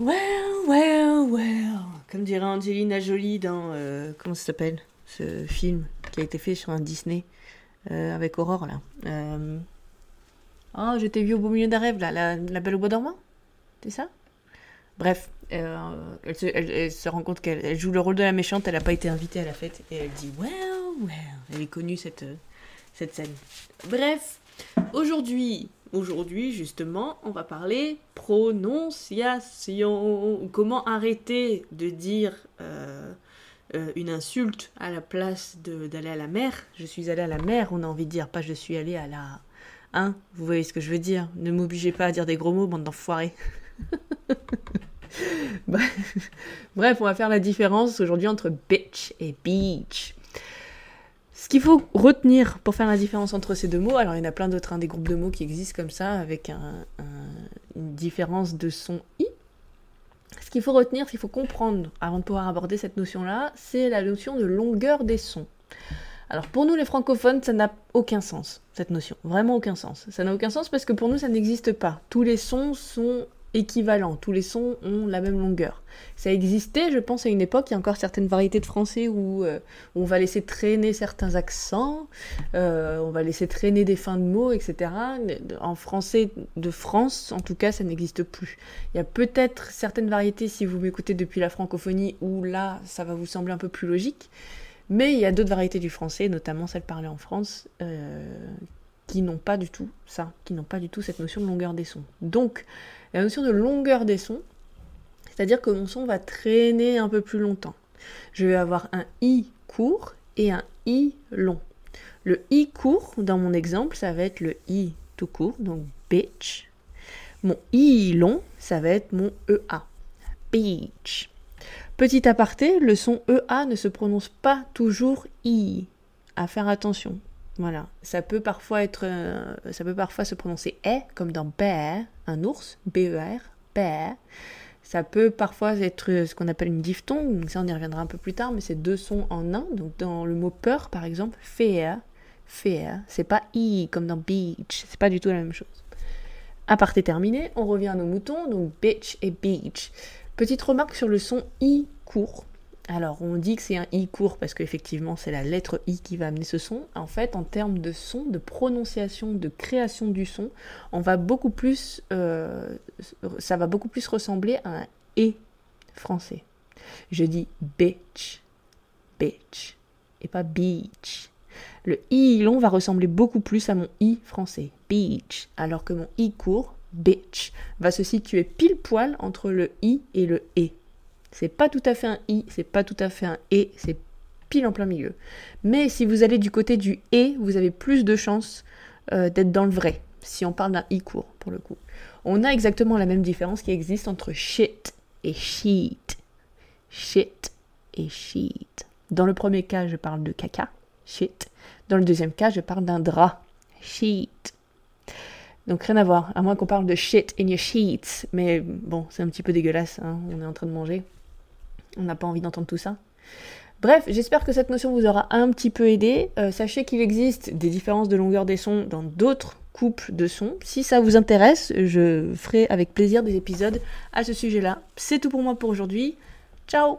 Well, well, well. Comme dirait Angelina Jolie dans. euh, comment ça s'appelle Ce film qui a été fait sur un Disney euh, avec Aurore là. Euh, Oh, je t'ai au beau milieu d'un rêve là, la, belle au bois dormant C'est ça? Bref, euh, elle, se, rend compte qu'elle elle joue le rôle de la méchante, elle n'a pas été invitée à la fête et elle dit Well, well. Elle est connue cette, cette scène. Bref, aujourd'hui, aujourd'hui justement, on va parler prononciation. Comment arrêter de dire euh, euh, une insulte à la place d'aller à la mer? Je suis allée à la mer, on a envie de dire, pas je suis allée à la. Hein Vous voyez ce que je veux dire? Ne m'obligez pas à dire des gros mots, bande d'enfoirés. Bref, on va faire la différence aujourd'hui entre bitch et beach. Ce qu'il faut retenir pour faire la différence entre ces deux mots, alors il y en a plein d'autres, hein, des groupes de mots qui existent comme ça, avec un- un- une différence de son i. Ce qu'il faut retenir, ce qu'il faut comprendre avant de pouvoir aborder cette notion-là, c'est la notion de longueur des sons. Alors pour nous les francophones, ça n'a aucun sens, cette notion. Vraiment aucun sens. Ça n'a aucun sens parce que pour nous, ça n'existe pas. Tous les sons sont tous les sons ont la même longueur. Ça existait, je pense, à une époque, il y a encore certaines variétés de français où, euh, on va laisser traîner certains accents, euh, on va laisser traîner des fins de mots, etc. En français de France, en tout cas, ça n'existe plus. Il y a peut-être certaines variétés, si vous m'écoutez depuis la francophonie, où là, ça va vous sembler un peu plus logique. Mais il y a d'autres variétés du français, notamment celles parlées en France, euh, qui n'ont pas du tout ça, qui n'ont pas du tout cette notion de longueur des sons. Donc, la notion de longueur des sons, c'est-à-dire que mon son va traîner un peu plus longtemps. Je vais avoir un i court et un i long. Le i court, dans mon exemple, ça va être le i tout court, donc bitch. Mon i long, ça va être mon ea, beach. Petit aparté, le son EA ne se prononce pas toujours I. À faire attention. Voilà. Ça peut parfois être. euh, ça peut parfois se prononcer E, comme dans bear, un ours, B-E-R, bear. Ça peut parfois être ce qu'on appelle une diphtongue, ça on y reviendra un peu plus tard, mais c'est deux sons en un. Donc dans le mot peur, par exemple, fear, fear, c'est pas I comme dans beach, c'est pas du tout la même chose. Aparté terminé, on revient à nos moutons, donc bitch et beach. Petite remarque sur le son I court. Alors, on dit que c'est un I court parce qu'effectivement, c'est la lettre I qui va amener ce son. En fait, en termes de son, de prononciation, de création du son, on va beaucoup plus, euh, ça va beaucoup plus ressembler à un E français. Je dis bitch, bitch, et pas beach. Le I long va ressembler beaucoup plus à mon I français, beach, alors que mon I court, bitch, va se situer pile poil entre le I et le E. C'est pas tout à fait un I, c'est pas tout à fait un E, c'est pile en plein milieu. Mais si vous allez du côté du E, vous avez plus de chances euh, d'être dans le vrai, si on parle d'un I court, pour le coup. On a exactement la même différence qui existe entre shit et sheet. Shit et sheet. Dans le premier cas, je parle de caca, shit. Dans le deuxième cas, je parle d'un drap, sheet. Donc rien à voir, à moins qu'on parle de shit in your sheets. Mais bon, c'est un petit peu dégueulasse, hein, on est en train de manger. On n'a pas envie d'entendre tout ça. Bref, j'espère que cette notion vous aura un petit peu aidé. Euh, sachez qu'il existe des différences de longueur des sons dans d'autres couples de sons. Si ça vous intéresse, je ferai avec plaisir des épisodes à ce sujet-là. C'est tout pour moi pour aujourd'hui. Ciao